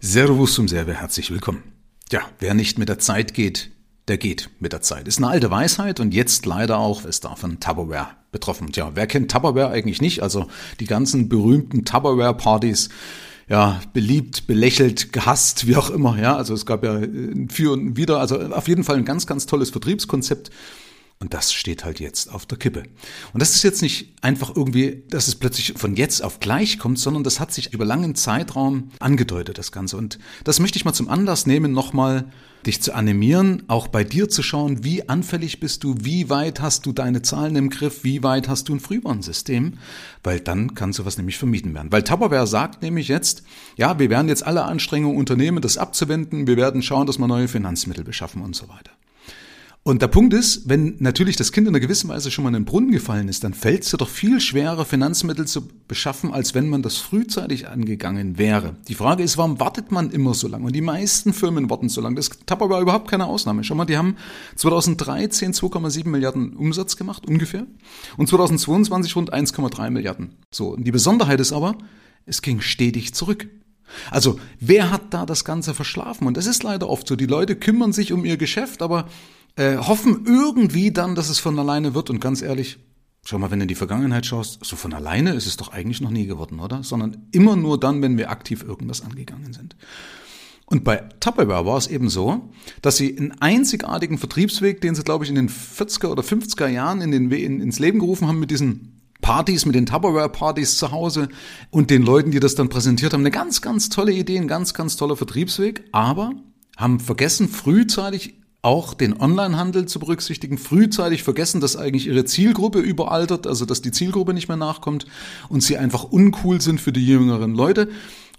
Servus und sehr herzlich willkommen. Ja, wer nicht mit der Zeit geht, der geht mit der Zeit. Ist eine alte Weisheit und jetzt leider auch ist davon Tupperware betroffen. Tja, wer kennt Tupperware eigentlich nicht? Also die ganzen berühmten Tupperware-Partys, ja, beliebt, belächelt, gehasst, wie auch immer, ja. Also es gab ja für und wieder, also auf jeden Fall ein ganz, ganz tolles Vertriebskonzept. Und das steht halt jetzt auf der Kippe. Und das ist jetzt nicht einfach irgendwie, dass es plötzlich von jetzt auf gleich kommt, sondern das hat sich über langen Zeitraum angedeutet, das Ganze. Und das möchte ich mal zum Anlass nehmen, nochmal dich zu animieren, auch bei dir zu schauen, wie anfällig bist du, wie weit hast du deine Zahlen im Griff, wie weit hast du ein Frühwarnsystem, weil dann kann sowas nämlich vermieden werden. Weil Tupperware sagt nämlich jetzt, ja, wir werden jetzt alle Anstrengungen unternehmen, das abzuwenden, wir werden schauen, dass wir neue Finanzmittel beschaffen und so weiter. Und der Punkt ist, wenn natürlich das Kind in einer gewissen Weise schon mal in den Brunnen gefallen ist, dann fällt es ja doch viel schwerer, Finanzmittel zu beschaffen, als wenn man das frühzeitig angegangen wäre. Die Frage ist, warum wartet man immer so lange? Und die meisten Firmen warten so lange. Das Tapper war überhaupt keine Ausnahme. Schau mal, die haben 2013 2,7 Milliarden Umsatz gemacht, ungefähr. Und 2022 rund 1,3 Milliarden. So. Und die Besonderheit ist aber, es ging stetig zurück. Also, wer hat da das Ganze verschlafen? Und das ist leider oft so. Die Leute kümmern sich um ihr Geschäft, aber äh, hoffen irgendwie dann, dass es von alleine wird. Und ganz ehrlich, schau mal, wenn du in die Vergangenheit schaust, so von alleine ist es doch eigentlich noch nie geworden, oder? Sondern immer nur dann, wenn wir aktiv irgendwas angegangen sind. Und bei Tupperware war es eben so, dass sie einen einzigartigen Vertriebsweg, den sie, glaube ich, in den 40er oder 50er Jahren in den, in, ins Leben gerufen haben mit diesen Partys, mit den Tupperware-Partys zu Hause und den Leuten, die das dann präsentiert haben. Eine ganz, ganz tolle Idee, ein ganz, ganz toller Vertriebsweg, aber haben vergessen, frühzeitig auch den Onlinehandel zu berücksichtigen, frühzeitig vergessen, dass eigentlich ihre Zielgruppe überaltert, also dass die Zielgruppe nicht mehr nachkommt und sie einfach uncool sind für die jüngeren Leute.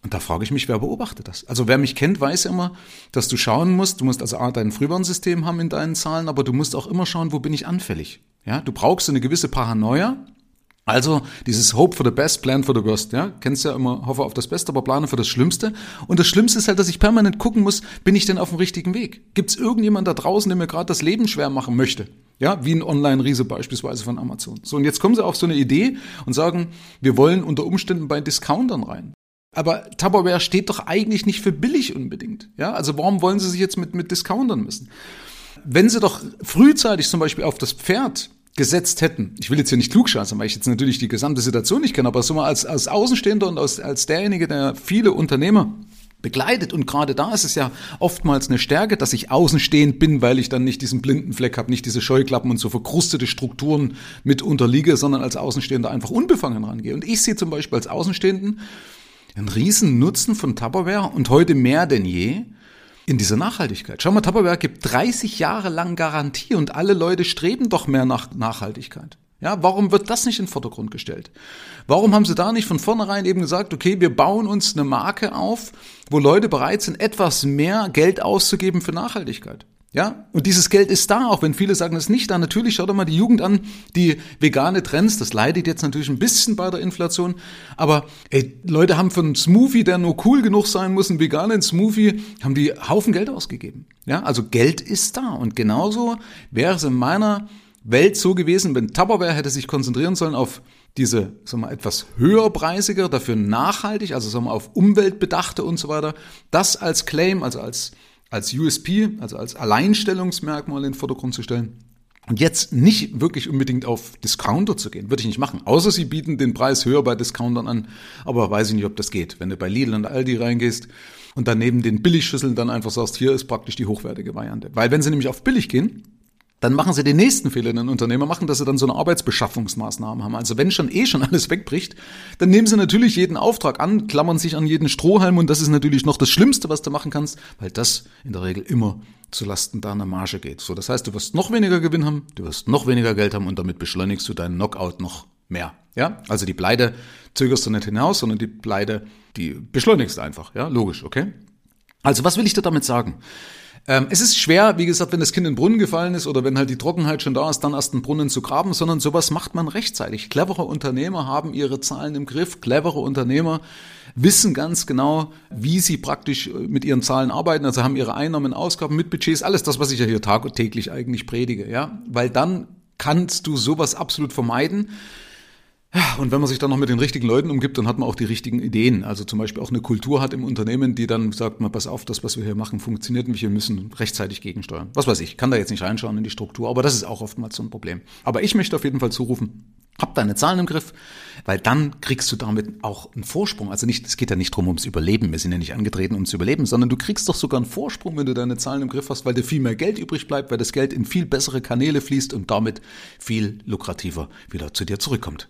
Und da frage ich mich, wer beobachtet das? Also wer mich kennt, weiß immer, dass du schauen musst, du musst also A, dein Frühwarnsystem haben in deinen Zahlen, aber du musst auch immer schauen, wo bin ich anfällig? Ja, du brauchst eine gewisse Paranoia, also dieses Hope for the best, plan for the worst, ja, kennst ja immer, hoffe auf das Beste, aber plane für das Schlimmste. Und das Schlimmste ist halt, dass ich permanent gucken muss, bin ich denn auf dem richtigen Weg? Gibt es irgendjemand da draußen, der mir gerade das Leben schwer machen möchte? Ja, wie ein Online-Riese beispielsweise von Amazon. So, und jetzt kommen sie auf so eine Idee und sagen, wir wollen unter Umständen bei Discountern rein. Aber Tupperware steht doch eigentlich nicht für billig unbedingt. Ja, also warum wollen sie sich jetzt mit, mit Discountern messen? Wenn sie doch frühzeitig zum Beispiel auf das Pferd gesetzt hätten. Ich will jetzt hier nicht klugscheißen, weil ich jetzt natürlich die gesamte Situation nicht kenne, aber so mal als, als Außenstehender und als, als derjenige, der viele Unternehmer begleitet. Und gerade da ist es ja oftmals eine Stärke, dass ich außenstehend bin, weil ich dann nicht diesen blinden Fleck habe, nicht diese Scheuklappen und so verkrustete Strukturen mit unterliege, sondern als Außenstehender einfach unbefangen rangehe. Und ich sehe zum Beispiel als Außenstehenden einen riesen Nutzen von Tupperware und heute mehr denn je, in dieser Nachhaltigkeit. Schau mal, Tupperware gibt 30 Jahre lang Garantie und alle Leute streben doch mehr nach Nachhaltigkeit. Ja, warum wird das nicht in den Vordergrund gestellt? Warum haben sie da nicht von vornherein eben gesagt, okay, wir bauen uns eine Marke auf, wo Leute bereit sind, etwas mehr Geld auszugeben für Nachhaltigkeit? Ja, und dieses Geld ist da, auch wenn viele sagen, es ist nicht da. Natürlich, schau doch mal die Jugend an, die vegane Trends, das leidet jetzt natürlich ein bisschen bei der Inflation, aber ey, Leute haben für einen Smoothie, der nur cool genug sein muss, einen veganen Smoothie, haben die Haufen Geld ausgegeben. Ja, also Geld ist da. Und genauso wäre es in meiner Welt so gewesen, wenn Tupperware hätte sich konzentrieren sollen auf diese, sagen wir, etwas höherpreisiger, dafür nachhaltig, also sagen wir, auf Umweltbedachte und so weiter, das als Claim, also als als USP, also als Alleinstellungsmerkmal in den Vordergrund zu stellen. Und jetzt nicht wirklich unbedingt auf Discounter zu gehen, würde ich nicht machen. Außer sie bieten den Preis höher bei Discountern an, aber weiß ich nicht, ob das geht. Wenn du bei Lidl und Aldi reingehst und daneben den Billigschüsseln dann einfach sagst, hier ist praktisch die hochwertige Variante. Weil wenn sie nämlich auf billig gehen, dann machen sie den nächsten Fehler, den Unternehmer machen, dass sie dann so eine Arbeitsbeschaffungsmaßnahme haben. Also wenn schon eh schon alles wegbricht, dann nehmen sie natürlich jeden Auftrag an, klammern sich an jeden Strohhalm und das ist natürlich noch das Schlimmste, was du machen kannst, weil das in der Regel immer zu Lasten deiner Marge geht. So, das heißt, du wirst noch weniger Gewinn haben, du wirst noch weniger Geld haben und damit beschleunigst du deinen Knockout noch mehr. Ja, also die Pleite zögerst du nicht hinaus, sondern die Pleite, die beschleunigst einfach. Ja, logisch, okay? Also was will ich dir damit sagen? Ähm, es ist schwer, wie gesagt, wenn das Kind in den Brunnen gefallen ist oder wenn halt die Trockenheit schon da ist, dann erst einen Brunnen zu graben, sondern sowas macht man rechtzeitig. Clevere Unternehmer haben ihre Zahlen im Griff. Clevere Unternehmer wissen ganz genau, wie sie praktisch äh, mit ihren Zahlen arbeiten, also haben ihre Einnahmen, Ausgaben mit Budgets, alles das, was ich ja hier tagtäglich eigentlich predige, ja, weil dann kannst du sowas absolut vermeiden. Ja, und wenn man sich dann noch mit den richtigen Leuten umgibt, dann hat man auch die richtigen Ideen. Also zum Beispiel auch eine Kultur hat im Unternehmen, die dann sagt, mal pass auf, das, was wir hier machen, funktioniert nicht, wir müssen rechtzeitig gegensteuern. Was weiß ich, kann da jetzt nicht reinschauen in die Struktur, aber das ist auch oftmals so ein Problem. Aber ich möchte auf jeden Fall zurufen, hab deine Zahlen im Griff, weil dann kriegst du damit auch einen Vorsprung. Also nicht, es geht ja nicht drum ums Überleben. Wir sind ja nicht angetreten, um zu überleben, sondern du kriegst doch sogar einen Vorsprung, wenn du deine Zahlen im Griff hast, weil dir viel mehr Geld übrig bleibt, weil das Geld in viel bessere Kanäle fließt und damit viel lukrativer wieder zu dir zurückkommt.